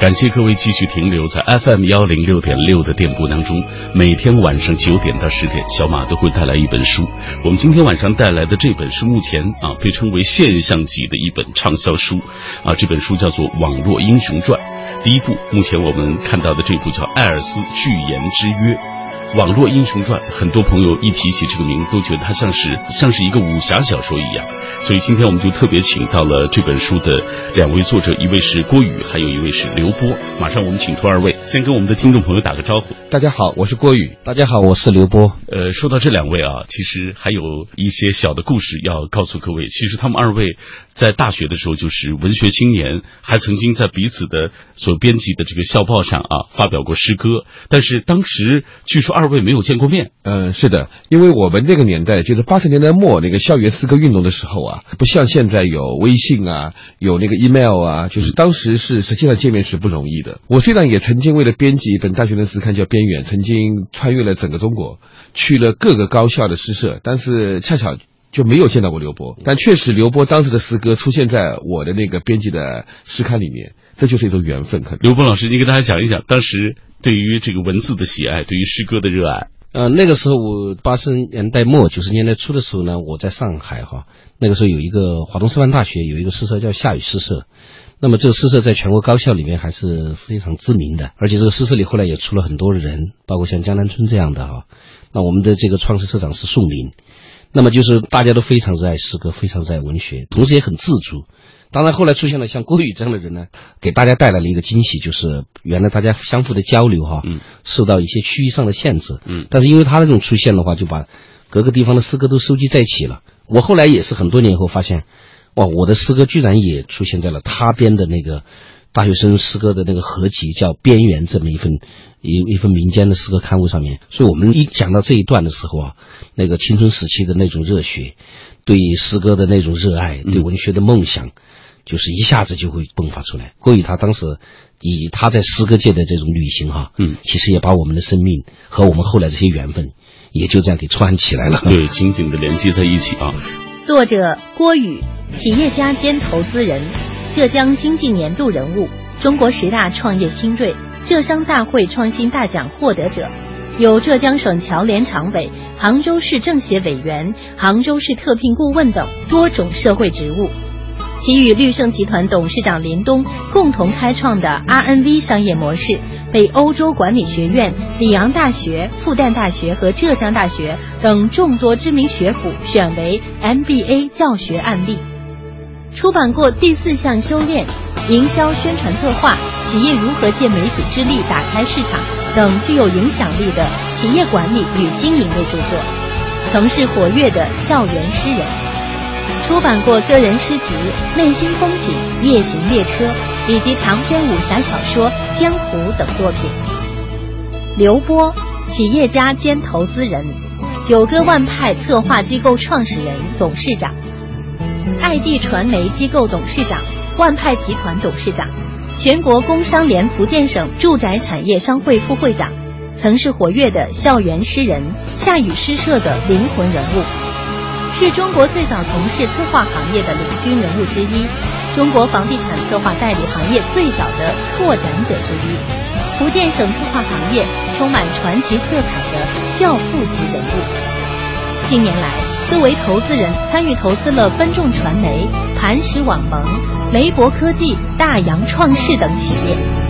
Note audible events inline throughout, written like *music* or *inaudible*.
感谢各位继续停留在 FM 幺零六点六的电波当中。每天晚上九点到十点，小马都会带来一本书。我们今天晚上带来的这本书，目前啊被称为现象级的一本畅销书啊。这本书叫做《网络英雄传》，第一部，目前我们看到的这部叫《艾尔斯巨言之约》。网络英雄传，很多朋友一提起这个名字，都觉得它像是像是一个武侠小说一样。所以今天我们就特别请到了这本书的两位作者，一位是郭宇，还有一位是刘波。马上我们请出二位，先跟我们的听众朋友打个招呼。大家好，我是郭宇。大家好，我是刘波。呃，说到这两位啊，其实还有一些小的故事要告诉各位。其实他们二位在大学的时候就是文学青年，还曾经在彼此的所编辑的这个校报上啊发表过诗歌。但是当时据说。二位没有见过面，嗯，是的，因为我们那个年代就是八十年代末那个校园诗歌运动的时候啊，不像现在有微信啊，有那个 email 啊，就是当时是实际上见面是不容易的。我虽然也曾经为了编辑一本大学的诗刊叫《边缘》，曾经穿越了整个中国，去了各个高校的诗社，但是恰巧就没有见到过刘波。但确实，刘波当时的诗歌出现在我的那个编辑的诗刊里面，这就是一种缘分。可能刘波老师，你给大家讲一讲当时。对于这个文字的喜爱，对于诗歌的热爱，呃，那个时候我八十年代末九十年代初的时候呢，我在上海哈，那个时候有一个华东师范大学有一个诗社叫夏雨诗社，那么这个诗社在全国高校里面还是非常知名的，而且这个诗社里后来也出了很多人，包括像江南春这样的哈，那我们的这个创始社长是宋林，那么就是大家都非常热爱诗歌，非常热爱文学，同时也很自主。当然，后来出现了像郭宇这样的人呢，给大家带来了一个惊喜，就是原来大家相互的交流哈，受到一些区域上的限制，嗯，但是因为他那种出现的话，就把各个地方的诗歌都收集在一起了。我后来也是很多年以后发现，哇，我的诗歌居然也出现在了他编的那个大学生诗歌的那个合集，叫《边缘》这么一份一一份民间的诗歌刊物上面。所以我们一讲到这一段的时候啊，那个青春时期的那种热血，对诗歌的那种热爱，对文学的梦想。就是一下子就会迸发出来。郭宇他当时以他在诗歌界的这种旅行哈，嗯，其实也把我们的生命和我们后来这些缘分也就这样给串起来了，对，紧紧的连接在一起啊。作者郭宇，企业家兼投资人，浙江经济年度人物，中国十大创业新锐，浙商大会创新大奖获得者，有浙江省侨联常委、杭州市政协委员、杭州市特聘顾问等多种社会职务。其与绿盛集团董事长林东共同开创的 RNV 商业模式，被欧洲管理学院、里昂大学、复旦大学和浙江大学等众多知名学府选为 MBA 教学案例。出版过第四项修炼、营销宣传策划、企业如何借媒体之力打开市场等具有影响力的企业管理与经营类著作，曾是活跃的校园诗人。出版过个人诗集《内心风景》《夜行列车》，以及长篇武侠小说《江湖》等作品。刘波，企业家兼投资人，九歌万派策划机构创始人、董事长，爱地传媒机构董事长，万派集团董事长，全国工商联福建省住宅产业商会副会长，曾是活跃的校园诗人、夏雨诗社的灵魂人物。是中国最早从事策划行业的领军人物之一，中国房地产策划代理行业最早的拓展者之一，福建省策划行业充满传奇色彩的教父级人物。近年来，作为投资人，参与投资了分众传媒、磐石网盟、雷博科技、大洋创世等企业。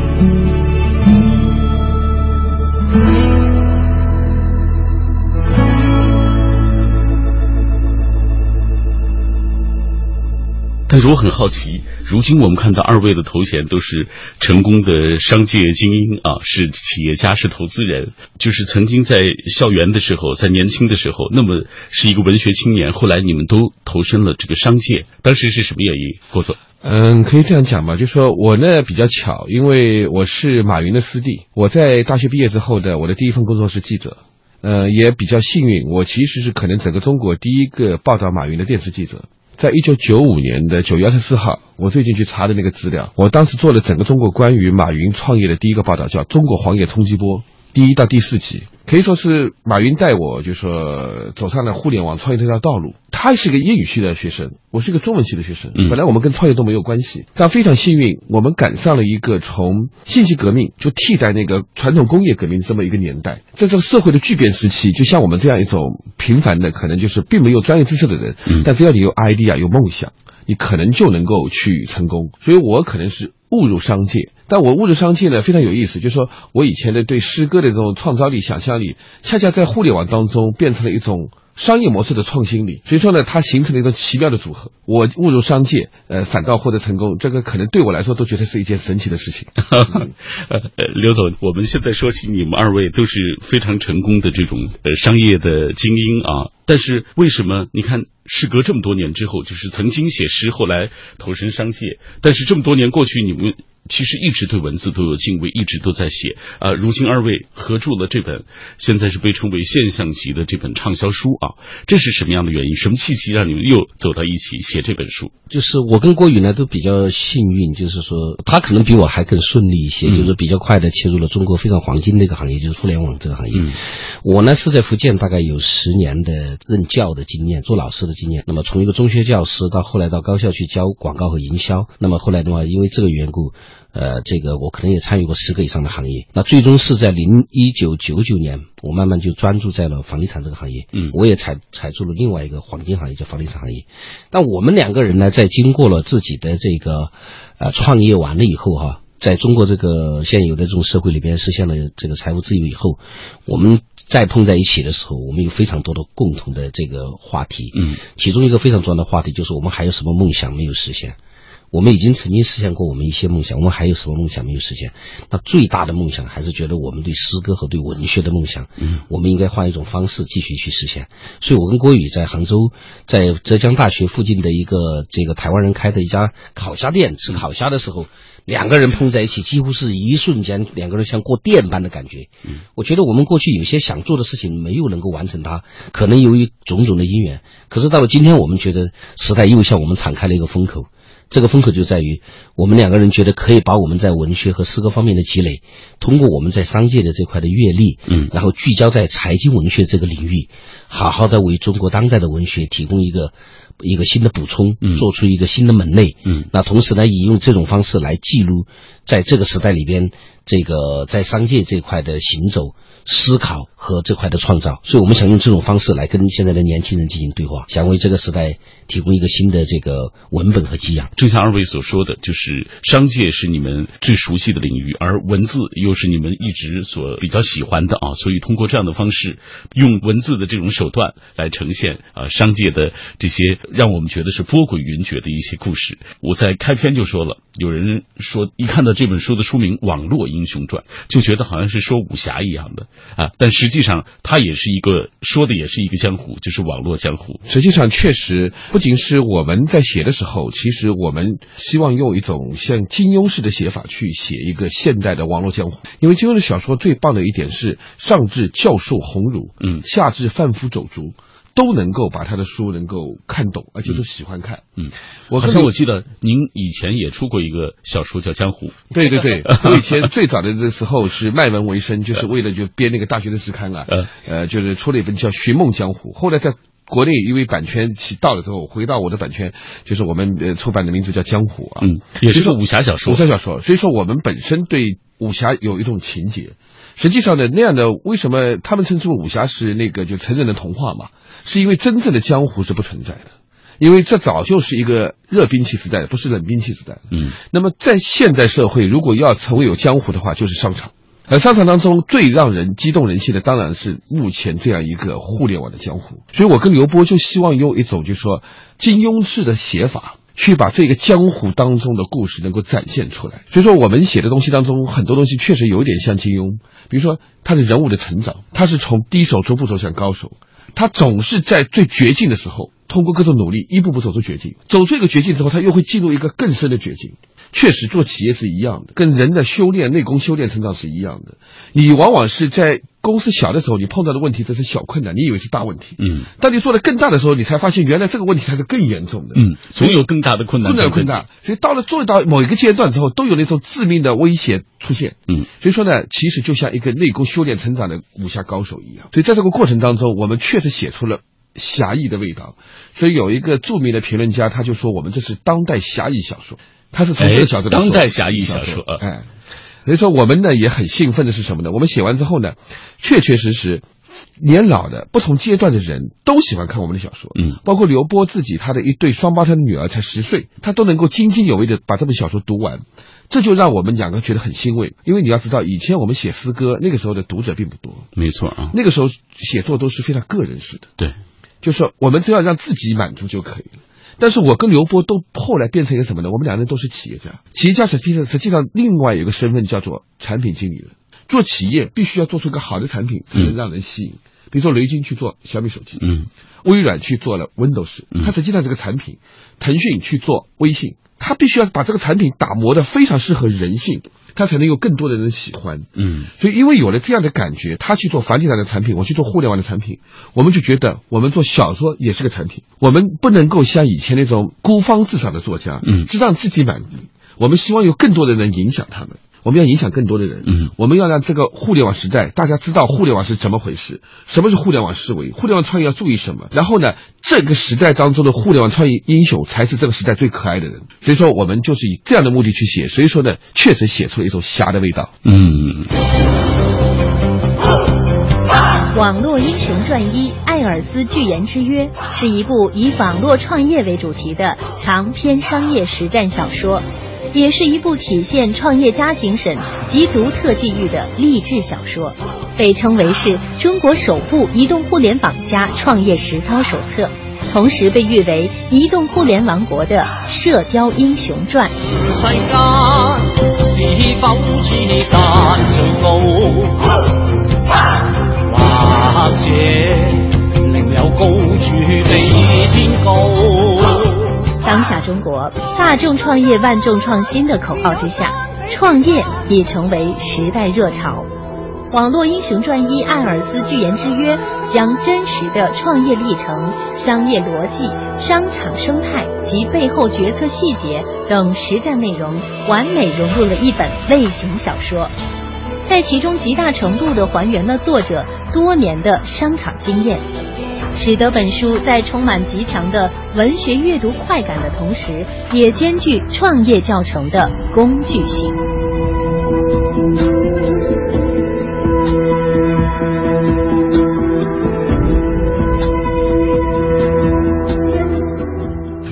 但是我很好奇，如今我们看到二位的头衔都是成功的商界精英啊，是企业家，是投资人，就是曾经在校园的时候，在年轻的时候，那么是一个文学青年，后来你们都投身了这个商界，当时是什么原因？郭总，嗯，可以这样讲吧，就说我呢比较巧，因为我是马云的师弟，我在大学毕业之后的我的第一份工作是记者，呃，也比较幸运，我其实是可能整个中国第一个报道马云的电视记者。在一九九五年的九月二十四号，我最近去查的那个资料，我当时做了整个中国关于马云创业的第一个报道，叫《中国黄页冲击波》第一到第四集。可以说是马云带我，就说走上了互联网创业这条道路。他是一个英语系的学生，我是一个中文系的学生。嗯本来我们跟创业都没有关系，但非常幸运，我们赶上了一个从信息革命就替代那个传统工业革命这么一个年代，在这个社会的巨变时期，就像我们这样一种平凡的，可能就是并没有专业知识的人，嗯但只要你有 idea 有梦想，你可能就能够去成功。所以我可能是误入商界，但我误入商界呢非常有意思，就是说我以前的对诗歌的这种创造力、想象力，恰恰在互联网当中变成了一种。商业模式的创新力，所以说呢，它形成了一种奇妙的组合。我误入商界，呃，反倒获得成功，这个可能对我来说都觉得是一件神奇的事情。呃，*laughs* 刘总，我们现在说起你们二位都是非常成功的这种呃商业的精英啊，但是为什么你看，事隔这么多年之后，就是曾经写诗，后来投身商界，但是这么多年过去，你们其实一直对文字都有敬畏，一直都在写啊、如今二位合著了这本，现在是被称为现象级的这本畅销书啊，这是什么样的原因？什么契机让你们又走到一起写这本书？就是我跟郭宇呢都比较幸运，就是说他可能比我还更顺利一些，嗯就是比较快的切入了中国非常黄金的一个行业，就是互联网这个行业。嗯我呢是在福建大概有十年的任教的经验，做老师的经验。那么从一个中学教师到后来到高校去教广告和营销，那么后来的话，因为这个缘故，呃，这个我可能也参与过十个以上的行业。那最终是在零一九九九年，我慢慢就专注在了房地产这个行业。嗯我也踩踩住了另外一个黄金行业，叫房地产行业。但我们两个人呢，在经过了自己的这个呃创业完了以后哈，在中国这个现有的这种社会里边实现了这个财务自由以后，我们再碰在一起的时候，我们有非常多的共同的这个话题。嗯其中一个非常重要的话题就是我们还有什么梦想没有实现。我们已经曾经实现过我们一些梦想，我们还有什么梦想没有实现？那最大的梦想还是觉得我们对诗歌和对文学的梦想，嗯，我们应该换一种方式继续去实现。所以我跟郭宇在杭州，在浙江大学附近的一个这个台湾人开的一家烤虾店吃烤虾的时候，两个人碰在一起，几乎是一瞬间，两个人像过电般的感觉。嗯，我觉得我们过去有些想做的事情没有能够完成它，可能由于种种的因缘。可是到了今天，我们觉得时代又向我们敞开了一个风口。这个风口就在于我们两个人觉得可以把我们在文学和诗歌方面的积累，通过我们在商界的这块的阅历，嗯然后聚焦在财经文学这个领域，好好的为中国当代的文学提供一个一个新的补充，嗯做出一个新的门类。嗯那同时呢，也用这种方式来记录在这个时代里边，这个在商界这块的行走、思考和这块的创造。所以我们想用这种方式来跟现在的年轻人进行对话，想为这个时代提供一个新的这个文本和激扬。正像二位所说的，就是商界是你们最熟悉的领域，而文字又是你们一直所比较喜欢的啊，所以通过这样的方式，用文字的这种手段来呈现啊商界的这些让我们觉得是波诡云谲的一些故事。我在开篇就说了，有人说一看到这本书的书名《网络英雄传》，就觉得好像是说武侠一样的啊，但实际上它也是一个说的也是一个江湖，就是网络江湖。实际上，确实不仅是我们在写的时候，其实我们希望用一种像金庸式的写法去写一个现代的网络江湖。因为金庸的小说最棒的一点是，上至教授鸿儒，嗯下至贩夫走卒，都能够把他的书能够看懂，而且都喜欢看。嗯，我好像我记得您以前也出过一个小说叫《江湖》。对对对，我以前最早的的时候是卖文为生，就是为了就编那个大学的时刊啊，呃呃，就是出了一本叫《寻梦江湖》。后来在国内因为版权期到了之后，回到我的版权，就是我们呃出版的名字叫《江湖》啊，嗯，也是个武侠小说。武侠小说。所以说我们本身对武侠有一种情节。实际上呢，那样的为什么他们称之为武侠是那个就成人的童话嘛？是因为真正的江湖是不存在的，因为这早就是一个热兵器时代，不是冷兵器时代。嗯那么在现代社会，如果要成为有江湖的话，就是商场。而商场当中最让人激动人心的，当然是目前这样一个互联网的江湖。所以我跟刘波就希望用一种就是说金庸式的写法，去把这个江湖当中的故事能够展现出来。所以说我们写的东西当中，很多东西确实有一点像金庸，比如说他的人物的成长，他是从低手逐步走向高手，他总是在最绝境的时候，通过各种努力一步步走出绝境，走出一个绝境之后，他又会进入一个更深的绝境。确实做企业是一样的，跟人的修炼、内功修炼、成长是一样的。你往往是在公司小的时候，你碰到的问题这是小困难，你以为是大问题。嗯当你做的更大的时候，你才发现原来这个问题才是更严重的。嗯，总有更大的困难。困难困难，所以到了做到某一个阶段之后，都有那种致命的威胁出现。嗯，所以说呢，其实就像一个内功修炼成长的武侠高手一样。所以在这个过程当中，我们确实写出了侠义的味道。所以有一个著名的评论家，他就说我们这是当代侠义小说。他是从这个角度说，哎当代侠义小说啊哎，所以说我们呢也很兴奋的是什么呢？我们写完之后呢，确确实实。年老的不同阶段的人都喜欢看我们的小说，嗯，包括刘波自己，他的一对双胞胎的女儿才十岁，他都能够津津有味的把这本小说读完，这就让我们两个觉得很欣慰。因为你要知道，以前我们写诗歌，那个时候的读者并不多，没错啊，那个时候写作都是非常个人式的，对，就是说我们只要让自己满足就可以了。但是我跟刘波都后来变成一个什么呢？我们两个人都是企业家，企业家实际上实际上另外有一个身份叫做产品经理人。做企业必须要做出一个好的产品，才能让人吸引。比如说雷军去做小米手机，嗯，微软去做了 Windows，它实际上是个产品。腾讯去做微信，它必须要把这个产品打磨的非常适合人性，它才能有更多的人喜欢。嗯，所以因为有了这样的感觉，他去做房地产的产品，我去做互联网的产品，我们就觉得我们做小说也是个产品。我们不能够像以前那种孤芳自赏的作家，嗯只让自己满意。我们希望有更多的人影响他们。我们要影响更多的人，嗯，我们要让这个互联网时代大家知道互联网是怎么回事，什么是互联网思维，互联网创业要注意什么，然后呢，这个时代当中的互联网创业英雄才是这个时代最可爱的人。所以说，我们就是以这样的目的去写，所以说呢，确实写出了一种侠的味道。嗯，《网络英雄传一：艾尔斯巨言之约》是一部以网络创业为主题的长篇商业实战小说，也是一部体现创业家精神及独特际遇的励志小说，被称为是中国首部移动互联网加创业实操手册，同时被誉为移动互联王国的《射雕英雄传》。世間是否似山最高？或者另有高处比天高？当下中国大众创业、万众创新的口号之下，创业已成为时代热潮。《网络英雄传一：艾尔斯巨言之约》将真实的创业历程、商业逻辑、商场生态及背后决策细节等实战内容，完美融入了一本类型小说，在其中极大程度地还原了作者多年的商场经验。使得本书在充满极强的文学阅读快感的同时，也兼具创业教程的工具性。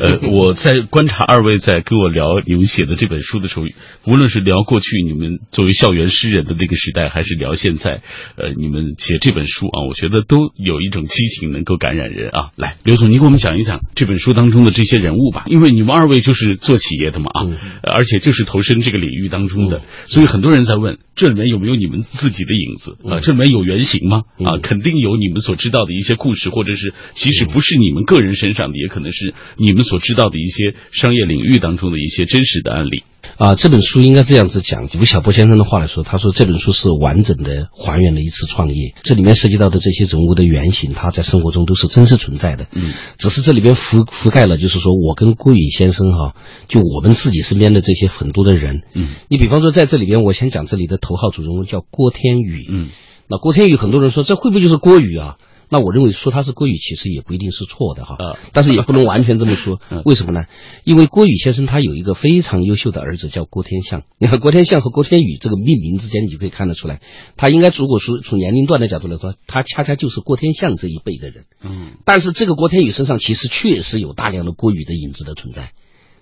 呃，*laughs* 我在观察二位在跟我聊你们写的这本书的时候，无论是聊过去你们作为校园诗人的那个时代，还是聊现在，呃，你们写这本书啊，我觉得都有一种激情能够感染人啊。来，刘总，你给我们讲一讲这本书当中的这些人物吧，因为你们二位就是做企业的嘛啊，呃而且就是投身这个领域当中的，所以很多人在问这里面有没有你们自己的影子啊？这里面有原型吗？啊，肯定有你们所知道的一些故事，或者是即使不是你们个人身上的，也可能是你们所知道的一些商业领域当中的一些真实的案例。啊，这本书应该这样子讲，吴晓波先生的话来说，他说这本书是完整的还原了一次创业，这里面涉及到的这些人物的原型，他在生活中都是真实存在的。嗯，只是这里边覆覆盖了，就是说我跟郭宇先生哈，就我们自己身边的这些很多的人。嗯，你比方说在这里边，我先讲这里的头号主人公叫郭天宇。嗯，那郭天宇，很多人说这会不会就是郭宇啊？那我认为说他是郭宇，其实也不一定是错的哈，啊但是也不能完全这么说 *laughs* 嗯。为什么呢？因为郭宇先生他有一个非常优秀的儿子叫郭天相。你看郭天相和郭天宇这个命名之间，你就可以看得出来，他应该如果说从年龄段的角度来说，他恰恰就是郭天相这一辈的人。嗯，但是这个郭天宇身上其实确实有大量的郭宇的影子的存在。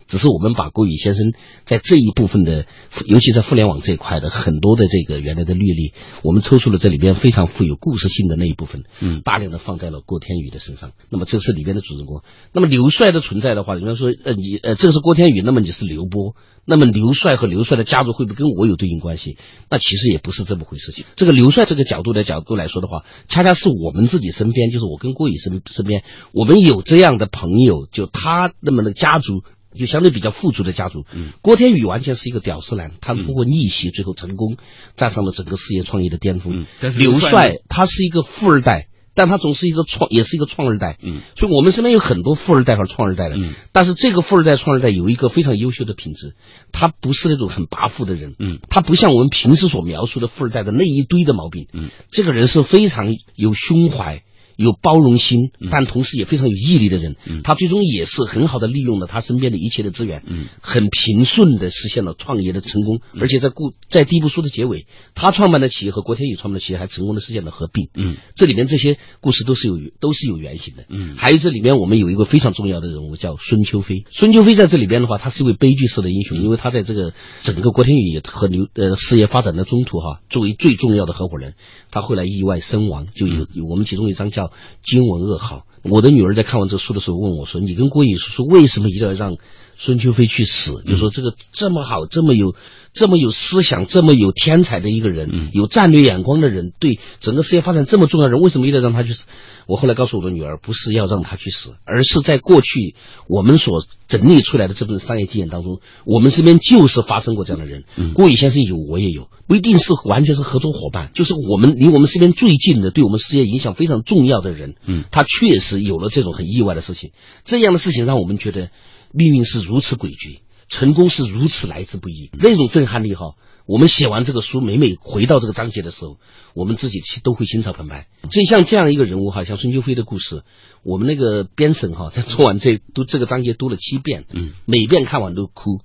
只是我们把郭宇先生在这一部分的，尤其在互联网这一块的很多的这个原来的履历，我们抽出了这里边非常富有故事性的那一部分，嗯大量的放在了郭天宇的身上。那么这是里边的主人公。那么刘帅的存在的话，人家说，呃，你呃，这个是郭天宇，那么你是刘波，那么刘帅和刘帅的家族会不会跟我有对应关系？那其实也不是这么回事情。这个刘帅这个角度的角度来说的话，恰恰是我们自己身边，就是我跟郭宇身身边，我们有这样的朋友，就他那么的家族。就相对比较富足的家族。嗯，郭天宇完全是一个屌丝男，他通过逆袭最后成功，站上了整个事业创业的巅峰。嗯刘刘帅他是一个富二代。但他总是一个创，也是一个创二代，嗯，所以我们身边有很多富二代和创二代的，嗯，但是这个富二代、创二代有一个非常优秀的品质，他不是那种很跋扈的人，嗯，他不像我们平时所描述的富二代的那一堆的毛病，嗯，这个人是非常有胸怀。有包容心，嗯。但同时也非常有毅力的人，嗯。他最终也是很好的利用了他身边的一切的资源，嗯。很平顺的实现了创业的成功，而且在故在第一部书的结尾，他创办的企业和郭天宇创办的企业还成功的实现了合并，嗯。这里面这些故事都是有都是有原型的。嗯。还有这里面我们有一个非常重要的人物叫孙秋飞。孙秋飞在这里边的话，他是一位悲剧式的英雄，因为他在这个整个郭天宇和刘呃事业发展的中途哈，作为最重要的合伙人，他后来意外身亡，就有有我们其中一张叫惊闻噩耗。我的女儿在看完这书的时候问我说：“你跟郭颖叔叔为什么一定要让孙秋飞去死？就说这个这么好，这么有这么有思想，这么有天才的一个人，嗯有战略眼光的人，对整个事业发展这么重要的人，为什么一定要让他去死？我后来告诉我的女儿，不是要让他去死，而是在过去我们所整理出来的这份商业经验当中，我们身边就是发生过这样的人。嗯郭宇先生有，我也有，不一定是完全是合作伙伴，就是我们离我们身边最近的，对我们事业影响非常重要的人。嗯他确实有了这种很意外的事情，这样的事情让我们觉得命运是如此诡谲，成功是如此来之不易，那种震撼力哈。我们写完这个书，每每回到这个章节的时候，我们自己其都会心潮澎湃。所以像这样一个人物哈，像孙秋飞的故事，我们那个编审哈，在做完这读这个章节读了七遍，嗯，每遍看完都哭。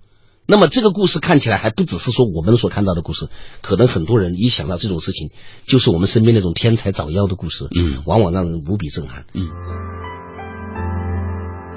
那么这个故事看起来还不只是说我们所看到的故事，可能很多人一想到这种事情，就是我们身边那种天才早夭的故事，嗯往往让人无比震撼。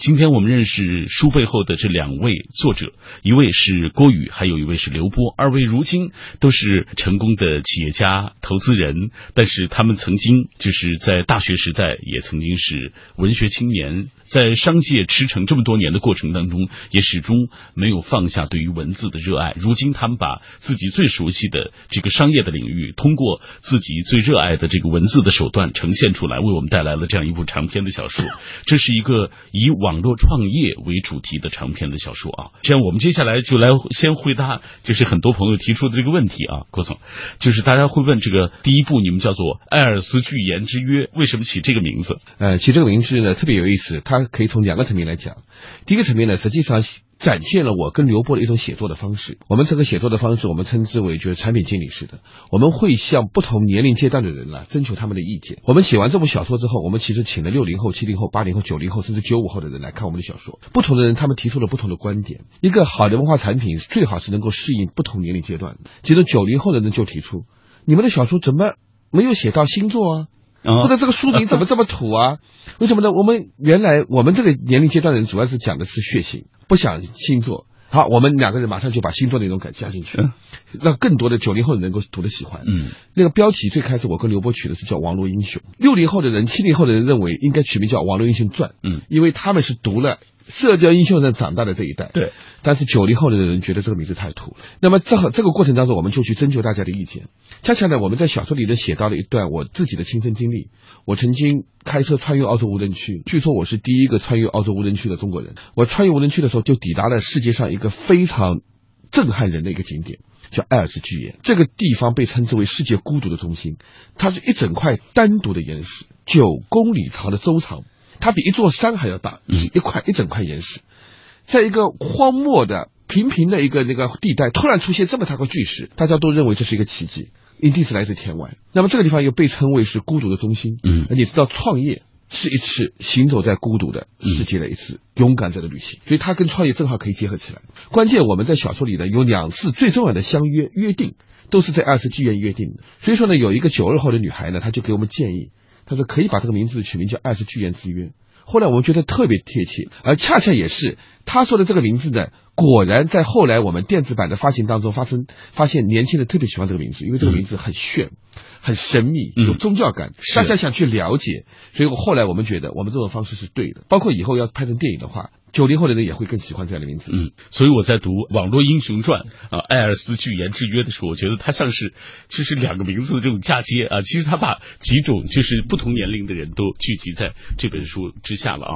今天我们认识书背后的这两位作者，一位是郭宇，还有一位是刘波。二位如今都是成功的企业家、投资人，但是他们曾经就是在大学时代也曾经是文学青年，在商界驰骋这么多年的过程当中，也始终没有放下对于文字的热爱。如今他们把自己最熟悉的这个商业的领域，通过自己最热爱的这个文字的手段呈现出来，为我们带来了这样一部长篇的小说。这是一个以往网络创业为主题的长篇的小说啊。这样，我们接下来就来先回答，就是很多朋友提出的这个问题啊，郭总，就是大家会问这个第一部你们叫做《艾尔斯巨言之约》，为什么起这个名字？呃，起这个名字呢特别有意思，它可以从两个层面来讲。第一个层面呢，实际上展现了我跟刘波的一种写作的方式。我们这个写作的方式，我们称之为就是产品经理式的。我们会向不同年龄阶段的人呢征求他们的意见。我们写完这部小说之后，我们其实请了六零后、七零后、八零后、九零后，甚至九五后的人来看我们的小说。不同的人，他们提出了不同的观点。一个好的文化产品最好是能够适应不同年龄阶段。其中九零后的人就提出，你们的小说怎么没有写到星座啊？或者这个书名怎么这么土啊？*laughs* 为什么呢？我们原来我们这个年龄阶段的人主要是讲的是血型，不想星座。好，我们两个人马上就把星座内容给加进去，让更多的九零后能够读得喜欢。嗯，那个标题最开始我跟刘波取的是叫《网络英雄》，六零后的人、七零后的人认为应该取名叫《网络英雄传》。嗯，因为他们是读了。社交英雄人长大的这一代，对，但是九零后的人觉得这个名字太土了。那么这这个过程当中，我们就去征求大家的意见。恰恰呢，我们在小说里头写到了一段我自己的亲身经历。我曾经开车穿越澳洲无人区，据说我是第一个穿越澳洲无人区的中国人。我穿越无人区的时候，就抵达了世界上一个非常震撼人的一个景点，叫艾尔斯巨岩。这个地方被称之为世界孤独的中心，它是一整块单独的岩石，九公里长的周长。它比一座山还要大，嗯一块一整块岩石，在一个荒漠的平平的一个那个地带，突然出现这么大个巨石，大家都认为这是一个奇迹，一定是来自天外。那么这个地方又被称为是孤独的中心，嗯你知道创业是一次行走在孤独的世界的一次勇敢者的旅行，所以它跟创业正好可以结合起来。关键我们在小说里呢有两次最重要的相约约定，都是在二十剧院约定的。所以说呢，有一个九二后的女孩呢，她就给我们建议。他说可以把这个名字取名叫《爱是巨言之约》。后来我们觉得特别贴切，而恰恰也是他说的这个名字呢，果然在后来我们电子版的发行当中发生，发现年轻人特别喜欢这个名字，因为这个名字很炫、很神秘、有宗教感，是大家想去了解。所以我后来我们觉得我们这种方式是对的，包括以后要拍成电影的话，九零后的人也会更喜欢这样的名字。嗯，所以我在读《网络英雄传》啊，艾尔斯巨岩之约的时候，我觉得它像是就是两个名字的这种嫁接啊。其实他把几种就是不同年龄的人都聚集在这本书之下了啊。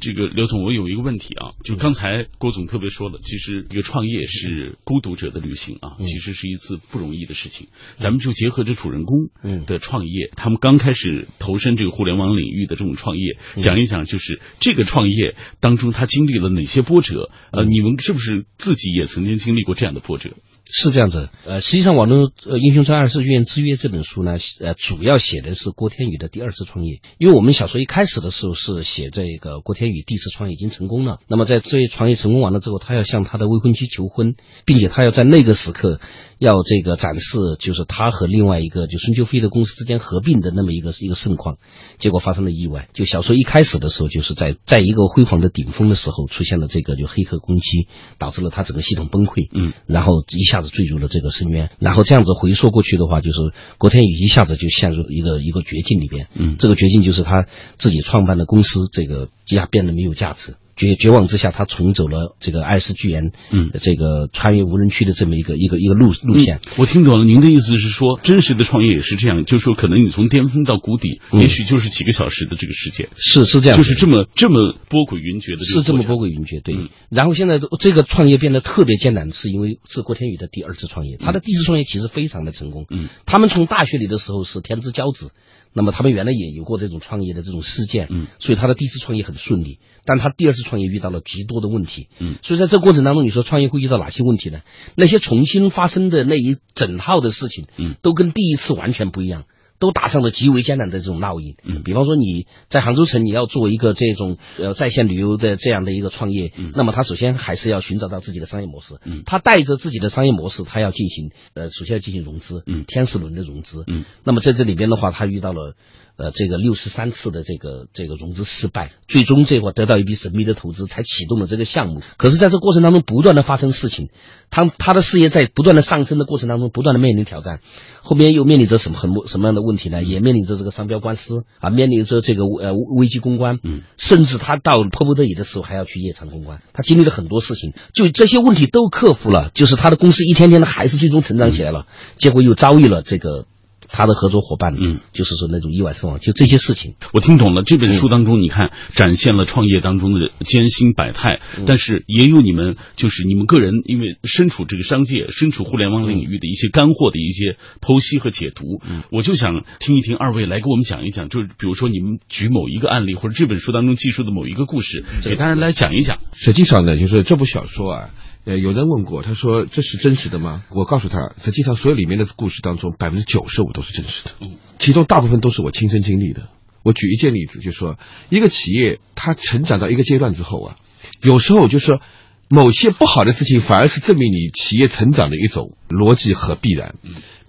这个刘总，我有一个问题啊，就刚才郭总特别说了，其实一个创业是孤独者的旅行啊，其实是一次不容易的事情。咱们就结合着主人公嗯的创业，他们刚开始投身这个互联网领域的这种创业，讲一讲就是这个创业当中他经历了哪些波折？呃，你们是不是自己也曾经经历过这样的波折？是这样子，呃，实际上《网络英雄传二世院之约》这本书呢，呃，主要写的是郭天宇的第二次创业。因为我们小说一开始的时候是写这个郭天宇第一次创业已经成功了，那么在这一创业成功完了之后，他要向他的未婚妻求婚，并且他要在那个时刻要这个展示，就是他和另外一个就孙秋飞的公司之间合并的那么一个一个盛况，结果发生了意外。就小说一开始的时候，就是在在一个辉煌的顶峰的时候，出现了这个就黑客攻击，导致了他整个系统崩溃。嗯，然后一下子坠入了这个深渊，然后这样子回溯过去的话，就是郭天宇一下子就陷入一个一个绝境里边。嗯这个绝境就是他自己创办的公司这个一下变得没有价值。绝绝望之下，他重走了这个艾斯巨岩，嗯这个穿越无人区的这么一个一个一个路路线。嗯我听懂了，您的意思是说，真实的创业也是这样，就是说，可能你从巅峰到谷底，嗯也许就是几个小时的这个时间，是是这样，就是这么这么波诡云谲的这是这么波诡云谲，对。嗯然后现在这个创业变得特别艰难，是因为是郭天宇的第二次创业，他的第一次创业其实非常的成功。嗯，他们从大学里的时候是天之骄子，那么他们原来也有过这种创业的这种事件，嗯，所以他的第一次创业很顺利，但他第二次创业遇到了极多的问题，嗯，所以在这个过程当中，你说创业会遇到哪些问题呢？那些重新发生的那一整套的事情，嗯，都跟第一次完全不一样。都打上了极为艰难的这种烙印。嗯比方说你在杭州城你要做一个这种呃在线旅游的这样的一个创业，嗯那么他首先还是要寻找到自己的商业模式。嗯他带着自己的商业模式，他要进行呃首先要进行融资，嗯天使轮的融资。嗯那么在这里边的话，他遇到了。呃，这个六十三次的这个这个融资失败，最终这会儿得到一笔神秘的投资，才启动了这个项目。可是，在这过程当中，不断的发生事情，他他的事业在不断的上升的过程当中，不断的面临挑战。后面又面临着什么很什么样的问题呢？也面临着这个商标官司啊，面临着这个呃危机公关，嗯，甚至他到迫不得已的时候还要去夜场公关。他经历了很多事情，就这些问题都克服了，就是他的公司一天天的还是最终成长起来了，结果又遭遇了这个。他的合作伙伴，嗯，就是说那种意外身亡，就这些事情，我听懂了。这本书当中，你看展现了创业当中的艰辛百态，但是也有你们就是你们个人，因为身处这个商界、身处互联网领域的一些干货的一些剖析和解读。我就想听一听二位来给我们讲一讲，就是比如说你们举某一个案例，或者这本书当中记述的某一个故事，给大家来讲一讲。实际上呢，就是这部小说啊，呃，有人问过，他说这是真实的吗？我告诉他，实际上所有里面的故事当中，百分之九十五都是真实的，嗯，其中大部分都是我亲身经历的。我举一件例子，就是说一个企业它成长到一个阶段之后啊，有时候就是说某些不好的事情，反而是证明你企业成长的一种逻辑和必然。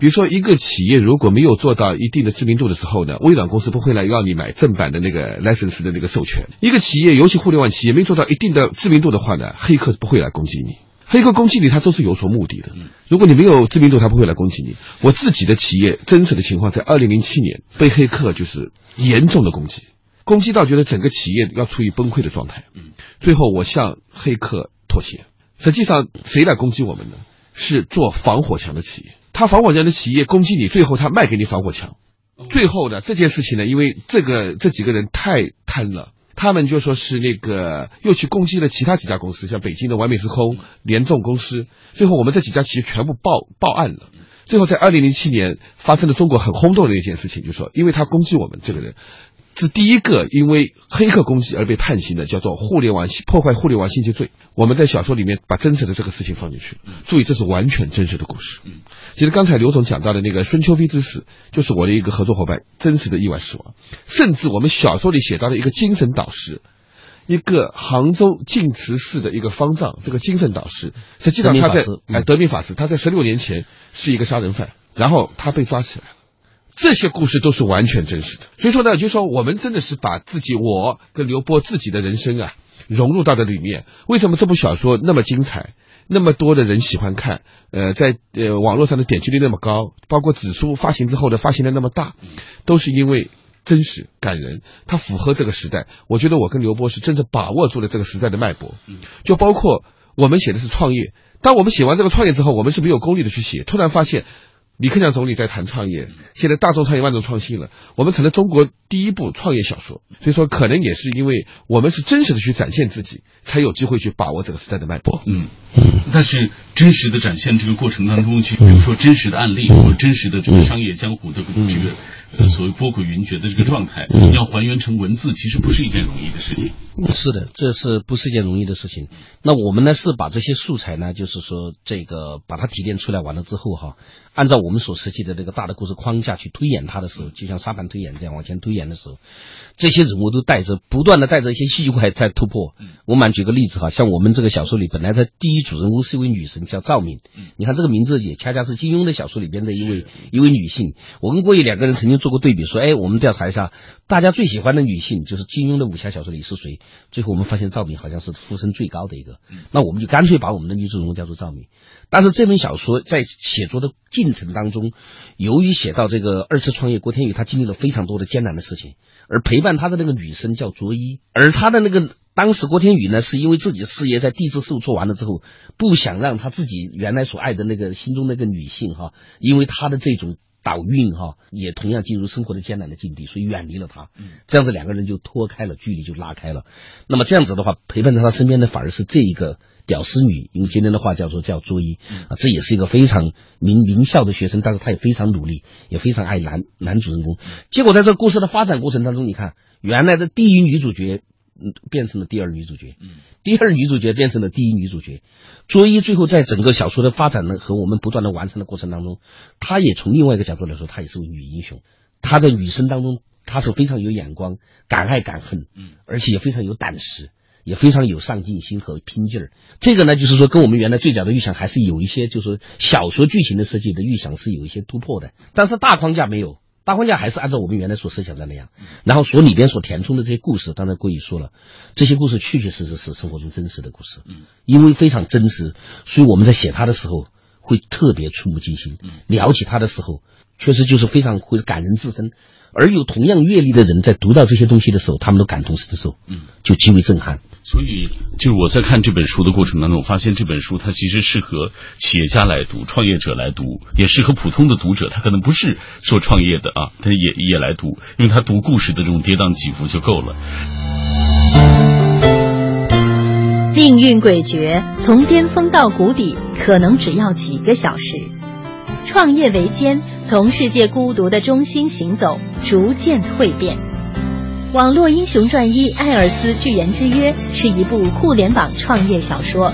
嗯比如说，一个企业如果没有做到一定的知名度的时候呢，微软公司不会来要你买正版的那个 license 的那个授权。一个企业，尤其互联网企业，没做到一定的知名度的话呢，黑客不会来攻击你。黑客攻击你，他都是有所目的的。如果你没有知名度，他不会来攻击你。我自己的企业真实的情况，在二零零七年被黑客就是严重的攻击，攻击到觉得整个企业要处于崩溃的状态。最后我向黑客妥协。实际上，谁来攻击我们呢？是做防火墙的企业。他防火墙的企业攻击你，最后他卖给你防火墙。最后呢，这件事情呢，因为这个这几个人太贪了。他们就说是那个又去攻击了其他几家公司，像北京的完美时空、联众公司。最后我们这几家企业全部报报案了。最后在二零零七年发生了中国很轰动的一件事情，就是说，因为他攻击我们这个人，是第一个因为黑客攻击而被判刑的，叫做互联网破坏互联网信息罪。我们在小说里面把真实的这个事情放进去，注意这是完全真实的故事。其实刚才刘总讲到的那个孙秋飞之死，就是我的一个合作伙伴真实的意外死亡，甚至我们小说里写到的一个精神导师。一个杭州净慈寺的一个方丈，这个精神导师，实际上他在哎德明法师，他在十六年前是一个杀人犯，然后他被抓起来了。这些故事都是完全真实的，所以说呢，就说我们真的是把自己我跟刘波自己的人生啊融入到这里面。为什么这部小说那么精彩，那么多的人喜欢看？呃，在呃网络上的点击率那么高，包括纸书发行之后的发行量那么大，都是因为真实感人，它符合这个时代。我觉得我跟刘波是真正把握住了这个时代的脉搏，就包括我们写的是创业。当我们写完这个创业之后，我们是没有功力的去写，突然发现。李克强总理在谈创业，现在大众创业万众创新了，我们成了中国第一部创业小说。所以说，可能也是因为我们是真实的去展现自己，才有机会去把握这个时代的脉搏。嗯，但是真实的展现这个过程当中，去比如说真实的案例或者真实的这个商业江湖的这个。呃，所谓波诡云谲的这个状态，要还原成文字，其实不是一件容易的事情。是的，这是不是一件容易的事情？那我们呢是把这些素材呢，就是说这个把它提炼出来完了之后哈，按照我们所设计的这个大的故事框架去推演它的时候，就像沙盘推演这样往前推演的时候，这些人物都带着不断的带着一些戏剧在突破。我们举个例子哈，像我们这个小说里本来的第一主人公是一位女神，叫赵敏。你看这个名字也恰恰是金庸的小说里边的一位一位女性。我跟郭毅两个人曾经。做过对比，说，哎，我们调查一下，大家最喜欢的女性就是金庸的武侠小说里是谁？最后我们发现赵敏好像是呼声最高的一个，那我们就干脆把我们的女主人公叫做赵敏。但是这本小说在写作的进程当中，由于写到这个二次创业，郭天宇他经历了非常多的艰难的事情，而陪伴他的那个女生叫卓一，而他的那个当时郭天宇呢，是因为自己事业在地质事务做完了之后，不想让他自己原来所爱的那个心中那个女性哈，因为他的这种。倒运哈，也同样进入生活的艰难的境地，所以远离了他。这样子两个人就脱开了距离，就拉开了。那么这样子的话，陪伴在他身边的反而是这一个屌丝女，用今天的话叫做叫卓一啊，这也是一个非常名名校的学生，但是他也非常努力，也非常爱男男主人公。结果在这个故事的发展过程当中，你看原来的第一女主角。嗯，变成了第二女主角。嗯，第二女主角变成了第一女主角。卓一最后在整个小说的发展呢和我们不断的完成的过程当中，她也从另外一个角度来说，她也是位女英雄。她在女生当中，她是非常有眼光、敢爱敢恨，嗯，而且也非常有胆识，也非常有上进心和拼劲儿。这个呢，就是说跟我们原来最早的预想还是有一些，就是小说剧情的设计的预想是有一些突破的，但是大框架没有。大框架还是按照我们原来所设想的那样，然后所里边所填充的这些故事，刚才郭宇说了，这些故事确确实实是生活中真实的故事，嗯，因为非常真实，所以我们在写它的时候会特别触目惊心，聊起它的时候，确实就是非常会感人至深。而有同样阅历的人在读到这些东西的时候，他们都感同身受，嗯，就极为震撼。所以，就是我在看这本书的过程当中，我发现这本书它其实适合企业家来读、创业者来读，也适合普通的读者。他可能不是做创业的啊，*laughs* 他也也来读，因为他读故事的这种跌宕起伏就够了。命运诡谲，从巅峰到谷底，可能只要几个小时。创业维艰，从世界孤独的中心行走，逐渐蜕变。网络英雄传一《艾尔斯巨岩之约》是一部互联网创业小说，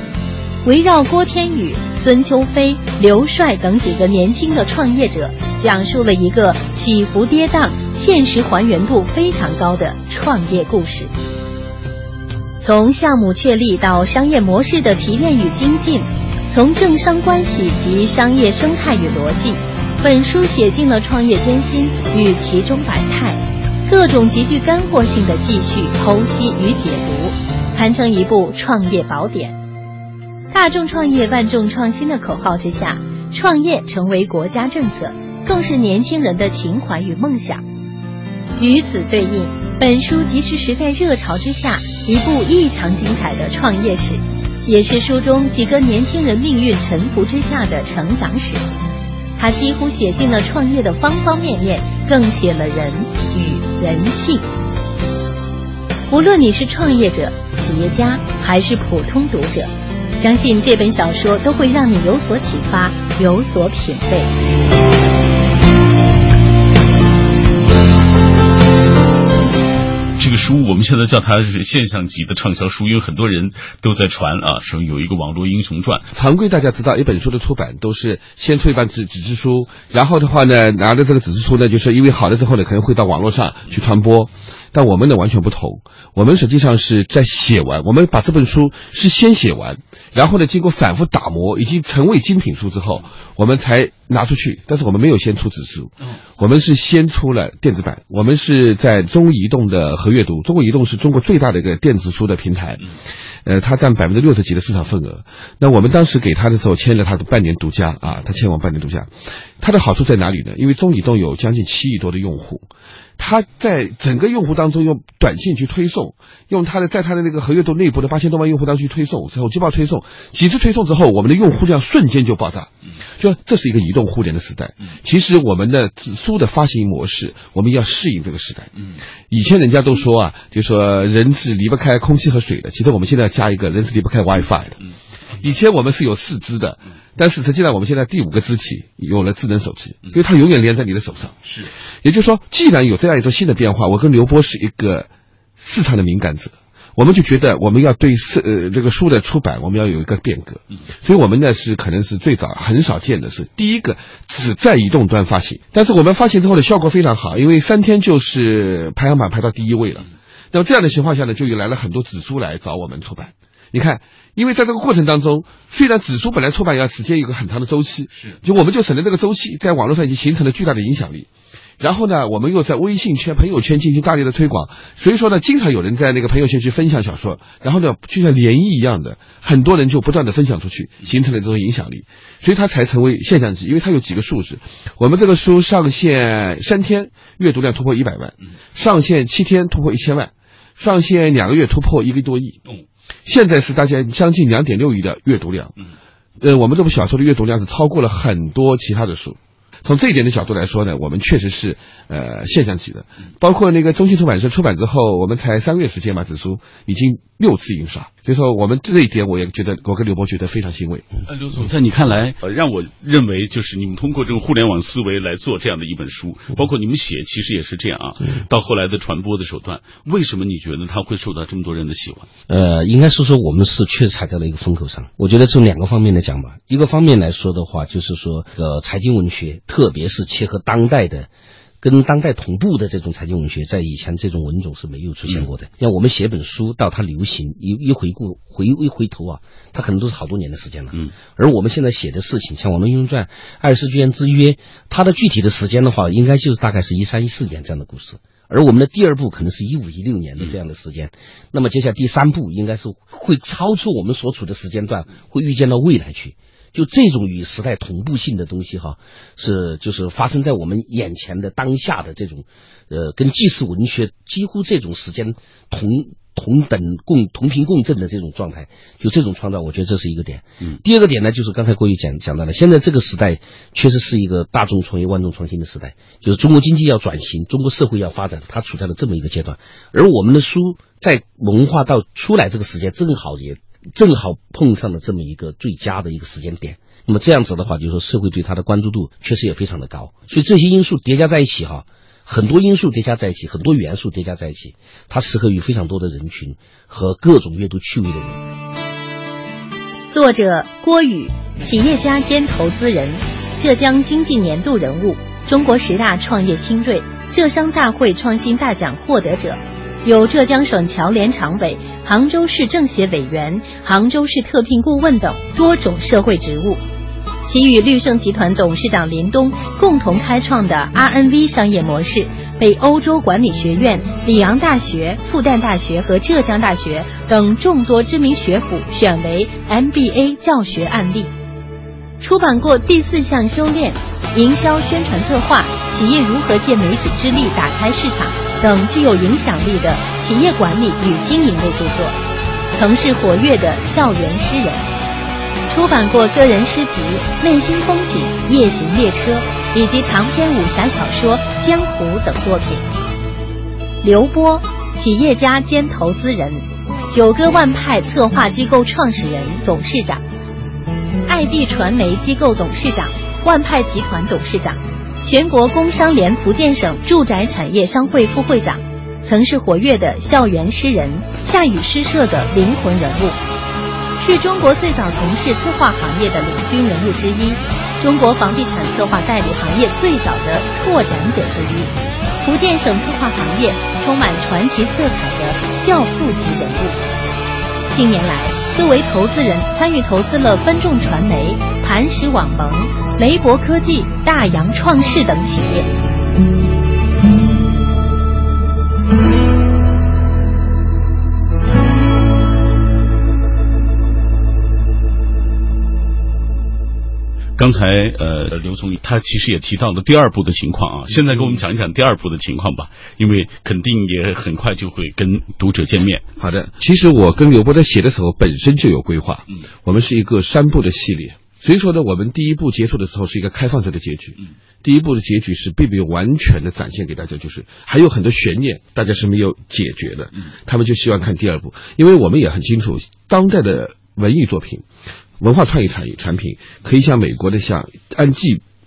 围绕郭天宇、孙秋飞、刘帅等几个年轻的创业者，讲述了一个起伏跌宕、现实还原度非常高的创业故事。从项目确立到商业模式的提炼与精进，从政商关系及商业生态与逻辑，本书写尽了创业艰辛与其中百态。各种极具干货性的继续、剖析与解读，堪称一部创业宝典。大众创业、万众创新的口号之下，创业成为国家政策，更是年轻人的情怀与梦想。与此对应，本书即是时代热潮之下一部异常精彩的创业史，也是书中几个年轻人命运沉浮之下的成长史。他几乎写尽了创业的方方面面，更写了人与人性。无论你是创业者、企业家，还是普通读者，相信这本小说都会让你有所启发，有所品味。这个书我们现在叫它是现象级的畅销书，因为很多人都在传啊，说有一个网络英雄传。常规大家知道，一本书的出版都是先出一版纸纸质书，然后的话呢，拿着这个纸质书呢，就是因为好了之后呢，可能会到网络上去传播。但我们呢完全不同，我们实际上是在写完，我们把这本书是先写完，然后呢经过反复打磨，已经成为精品书之后，我们才拿出去。但是我们没有先出纸书，我们是先出了电子版。我们是在中移动的和阅读，中国移动是中国最大的一个电子书的平台。呃，他占百分之六十几的市场份额。那我们当时给他的时候签了他的半年独家啊，他签我半年独家。它的好处在哪里呢？因为中移动有将近七亿多的用户。他在整个用户当中用短信去推送，用他的在他的那个合约度内部的八千多万用户当中去推送，之后就报推送，几次推送之后，我们的用户量瞬间就爆炸。就这是一个移动互联的时代。其实我们的纸书的发行模式，我们要适应这个时代。以前人家都说啊，就说人是离不开空气和水的，其实我们现在要加一个人是离不开 WiFi 的。以前我们是有四肢的，但是实际上我们现在第五个肢体有了智能手机，因为它永远连在你的手上。是，也就是说，既然有这样一种新的变化，我跟刘波是一个市场的敏感者，我们就觉得我们要对是呃这个书的出版，我们要有一个变革。所以我们呢是可能是最早很少见的是第一个只在移动端发行，但是我们发行之后的效果非常好，因为三天就是排行榜排到第一位了。那么这样的情况下呢，就又来了很多纸书来找我们出版。你看，因为在这个过程当中，虽然纸书本来出版要时间有个很长的周期，是，就我们就省了这个周期，在网络上已经形成了巨大的影响力。然后呢，我们又在微信圈、朋友圈进行大力的推广，所以说呢，经常有人在那个朋友圈去分享小说，然后呢，就像涟漪一样的，很多人就不断的分享出去，形成了这种影响力，所以它才成为现象级。因为它有几个数字，我们这个书上线三天阅读量突破一百万，上线七天突破一千万，上线两个月突破一个多亿。现在是大家将近两点六亿的阅读量，嗯，呃，我们这部小说的阅读量是超过了很多其他的书。从这一点的角度来说呢，我们确实是呃现象级的。包括那个中信出版社出版之后，我们才三个月时间嘛，纸书已经六次印刷。所以说，我们这一点我也觉得，我跟刘波觉得非常欣慰。呃，刘总，在你看来，呃，让我认为就是你们通过这种互联网思维来做这样的一本书，包括你们写其实也是这样啊。到后来的传播的手段，为什么你觉得它会受到这么多人的喜欢？呃，应该是说我们是确实踩在了一个风口上。我觉得从两个方面来讲吧，一个方面来说的话，就是说呃，财经文学，特别是切合当代的。跟当代同步的这种财经文学，在以前这种文种是没有出现过的。像我们写本书到它流行，一一回顾回一回头啊，它可能都是好多年的时间了。嗯，而我们现在写的事情，像《网络运动传》《二十世纪之约》，它的具体的时间的话，应该就是大概是一三一四年这样的故事。而我们的第二部可能是一五一六年的这样的时间。那么接下来第三部应该是会超出我们所处的时间段，会预见到未来去。就这种与时代同步性的东西，哈，是就是发生在我们眼前的当下的这种，呃，跟纪实文学几乎这种时间同同等共同频共振的这种状态，就这种创造，我觉得这是一个点。嗯，第二个点呢，就是刚才郭宇讲讲到了，现在这个时代确实是一个大众创业、万众创新的时代，就是中国经济要转型，中国社会要发展，它处在了这么一个阶段，而我们的书在文化到出来这个时间，正好也。正好碰上了这么一个最佳的一个时间点，那么这样子的话，就是说社会对他的关注度确实也非常的高，所以这些因素叠加在一起哈，很多因素叠加在一起，很多元素叠加在一起，它适合于非常多的人群和各种阅读趣味的人。作者郭宇，企业家兼投资人，浙江经济年度人物，中国十大创业新锐，浙商大会创新大奖获得者。有浙江省侨联常委、杭州市政协委员、杭州市特聘顾问等多种社会职务，其与绿盛集团董事长林东共同开创的 RNV 商业模式，被欧洲管理学院、里昂大学、复旦大学和浙江大学等众多知名学府选为 MBA 教学案例。出版过第四项修炼、营销宣传策划、企业如何借媒体之力打开市场。等具有影响力的企业管理与经营类著作，曾是活跃的校园诗人，出版过个人诗集《内心风景》《夜行列车》以及长篇武侠小说《江湖》等作品。刘波，企业家兼投资人，九歌万派策划机构创始人、董事长，爱地传媒机构董事长，万派集团董事长。全国工商联福建省住宅产业商会副会长，曾是活跃的校园诗人、夏雨诗社的灵魂人物，是中国最早从事策划行业的领军人物之一，中国房地产策划代理行业最早的拓展者之一，福建省策划行业充满传奇色彩的教父级人物。近年来，作为投资人，参与投资了分众传媒、磐石网盟。雷博科技、大洋创世等企业。刚才呃，刘总他其实也提到了第二部的情况啊，现在给我们讲一讲第二部的情况吧，因为肯定也很快就会跟读者见面。好的，其实我跟刘波在写的时候本身就有规划，我们是一个三部的系列。所以说呢，我们第一部结束的时候是一个开放式的结局，嗯，第一部的结局是并没有完全的展现给大家，就是还有很多悬念，大家是没有解决的，嗯，他们就希望看第二部，因为我们也很清楚，当代的文艺作品。文化创意产业产品可以向美国的像按季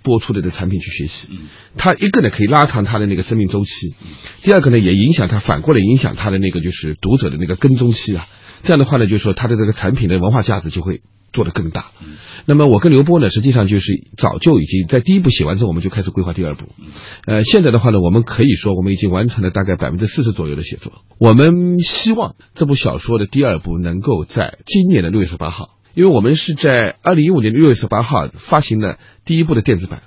播出的的产品去学习，嗯。它一个呢可以拉长它的那个生命周期，第二个呢也影响它反过来影响它的那个就是读者的那个跟踪期啊，这样的话呢就是说它的这个产品的文化价值就会做得更大。那么我跟刘波呢实际上就是早就已经在第一部写完之后我们就开始规划第二部，呃现在的话呢我们可以说我们已经完成了大概百分之四十左右的写作，我们希望这部小说的第二部能够在今年的六月十八号。因为我们是在二零一五年的六月十八号发行了第一部的电子版，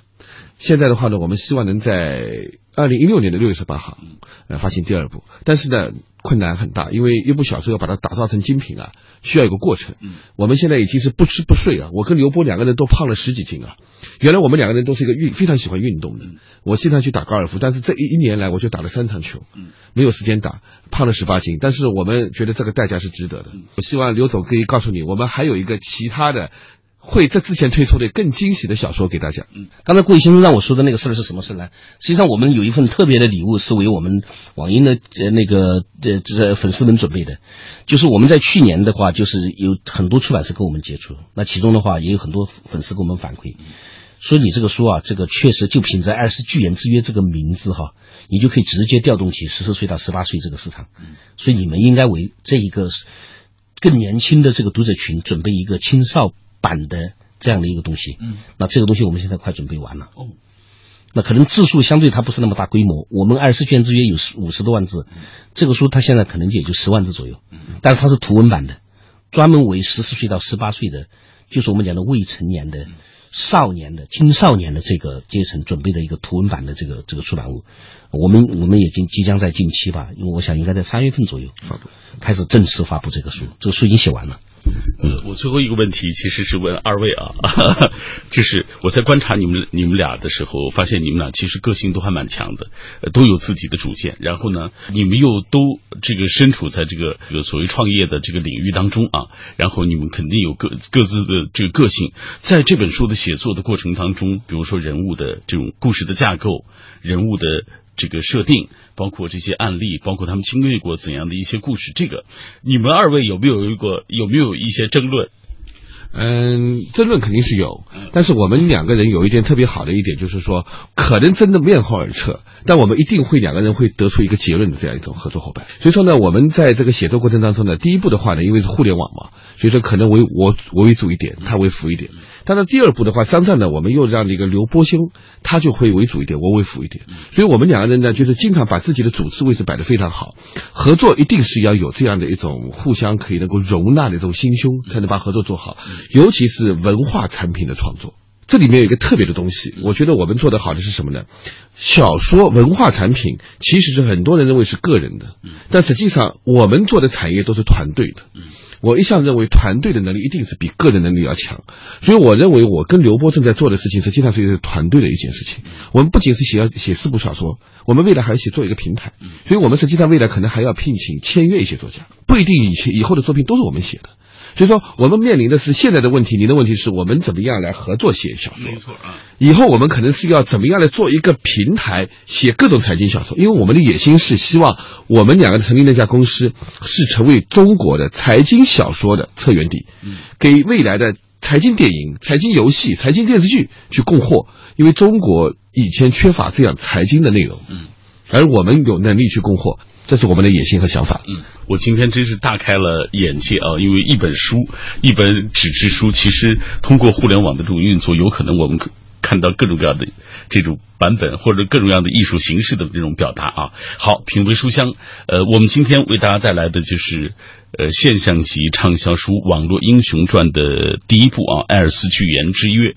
现在的话呢，我们希望能在二零一六年的六月十八号，呃，发行第二部。但是呢，困难很大，因为一部小说要把它打造成精品啊，需要一个过程。嗯我们现在已经是不吃不睡啊，我跟刘波两个人都胖了十几斤啊。原来我们两个人都是一个运非常喜欢运动的，我经常去打高尔夫，但是这一一年来我就打了三场球，没有时间打，胖了十八斤。但是我们觉得这个代价是值得的。我希望刘总可以告诉你，我们还有一个其他的会在之前推出的更惊喜的小说给大家。嗯，刚才顾先生让我说的那个事儿是什么事呢？实际上我们有一份特别的礼物是为我们网银的呃那个呃这粉丝们准备的，就是我们在去年的话，就是有很多出版社跟我们接触，那其中的话也有很多粉丝给我们反馈。说你这个书啊，这个确实就凭着《二十巨人之约》这个名字哈，你就可以直接调动起十四岁到十八岁这个市场。所以你们应该为这一个更年轻的这个读者群准备一个青少版的这样的一个东西。嗯，那这个东西我们现在快准备完了。哦，那可能字数相对它不是那么大规模，我们《二十巨人之约》有十五十多万字，这个书它现在可能也就十万字左右。但是它是图文版的，专门为十四岁到十八岁的，就是我们讲的未成年的。少年的、青少年的这个阶层准备的一个图文版的这个这个出版物，我们我们也经即将在近期吧，因为我想应该在三月份左右发布，开始正式发布这个书。这个书已经写完了。呃，我最后一个问题其实是问二位啊，*laughs* 就是我在观察你们你们俩的时候，发现你们俩其实个性都还蛮强的，都有自己的主见。然后呢，你们又都这个身处在这个这个所谓创业的这个领域当中啊，然后你们肯定有各各自的这个个性。在这本书的写作的过程当中，比如说人物的这种故事的架构，人物的这个设定。包括这些案例，包括他们经历过怎样的一些故事，这个你们二位有没有一个有没有一些争论？嗯，争论肯定是有，但是我们两个人有一点特别好的一点，就是说可能真的面红耳赤，但我们一定会两个人会得出一个结论的这样一种合作伙伴。所以说呢，我们在这个写作过程当中呢，第一步的话呢，因为是互联网嘛，所以说可能为我我为主一点，他为辅一点。但是第二步的话，商战呢，我们又让那个刘波兄，他就会为主一点，我为辅一点。所以我们两个人呢，就是经常把自己的主次位置摆得非常好。合作一定是要有这样的一种互相可以能够容纳的这种心胸，才能把合作做好。尤其是文化产品的创作，这里面有一个特别的东西，我觉得我们做得好的是什么呢？小说文化产品其实是很多人认为是个人的，但实际上我们做的产业都是团队的。我一向认为团队的能力一定是比个人能力要强，所以我认为我跟刘波正在做的事情实际上是一个团队的一件事情。我们不仅是写要写四部小说，我们未来还要写做一个平台，所以我们实际上未来可能还要聘请签约一些作家，不一定以前以后的作品都是我们写的。所以说，我们面临的是现在的问题，您的问题是我们怎么样来合作写小说？没错啊。以后我们可能是要怎么样来做一个平台，写各种财经小说？因为我们的野心是希望我们两个成立那家公司是成为中国的财经小说的策源地，给未来的财经电影、财经游戏、财经电视剧去供货。因为中国以前缺乏这样财经的内容，嗯，而我们有能力去供货。这是我们的野心和想法。嗯，我今天真是大开了眼界啊！因为一本书，一本纸质书，其实通过互联网的这种运作，有可能我们看到各种各样的这种版本，或者各种各样的艺术形式的这种表达啊。好，品味书香，呃，我们今天为大家带来的就是呃现象级畅销书《网络英雄传》的第一部啊，《艾尔斯巨言之约》。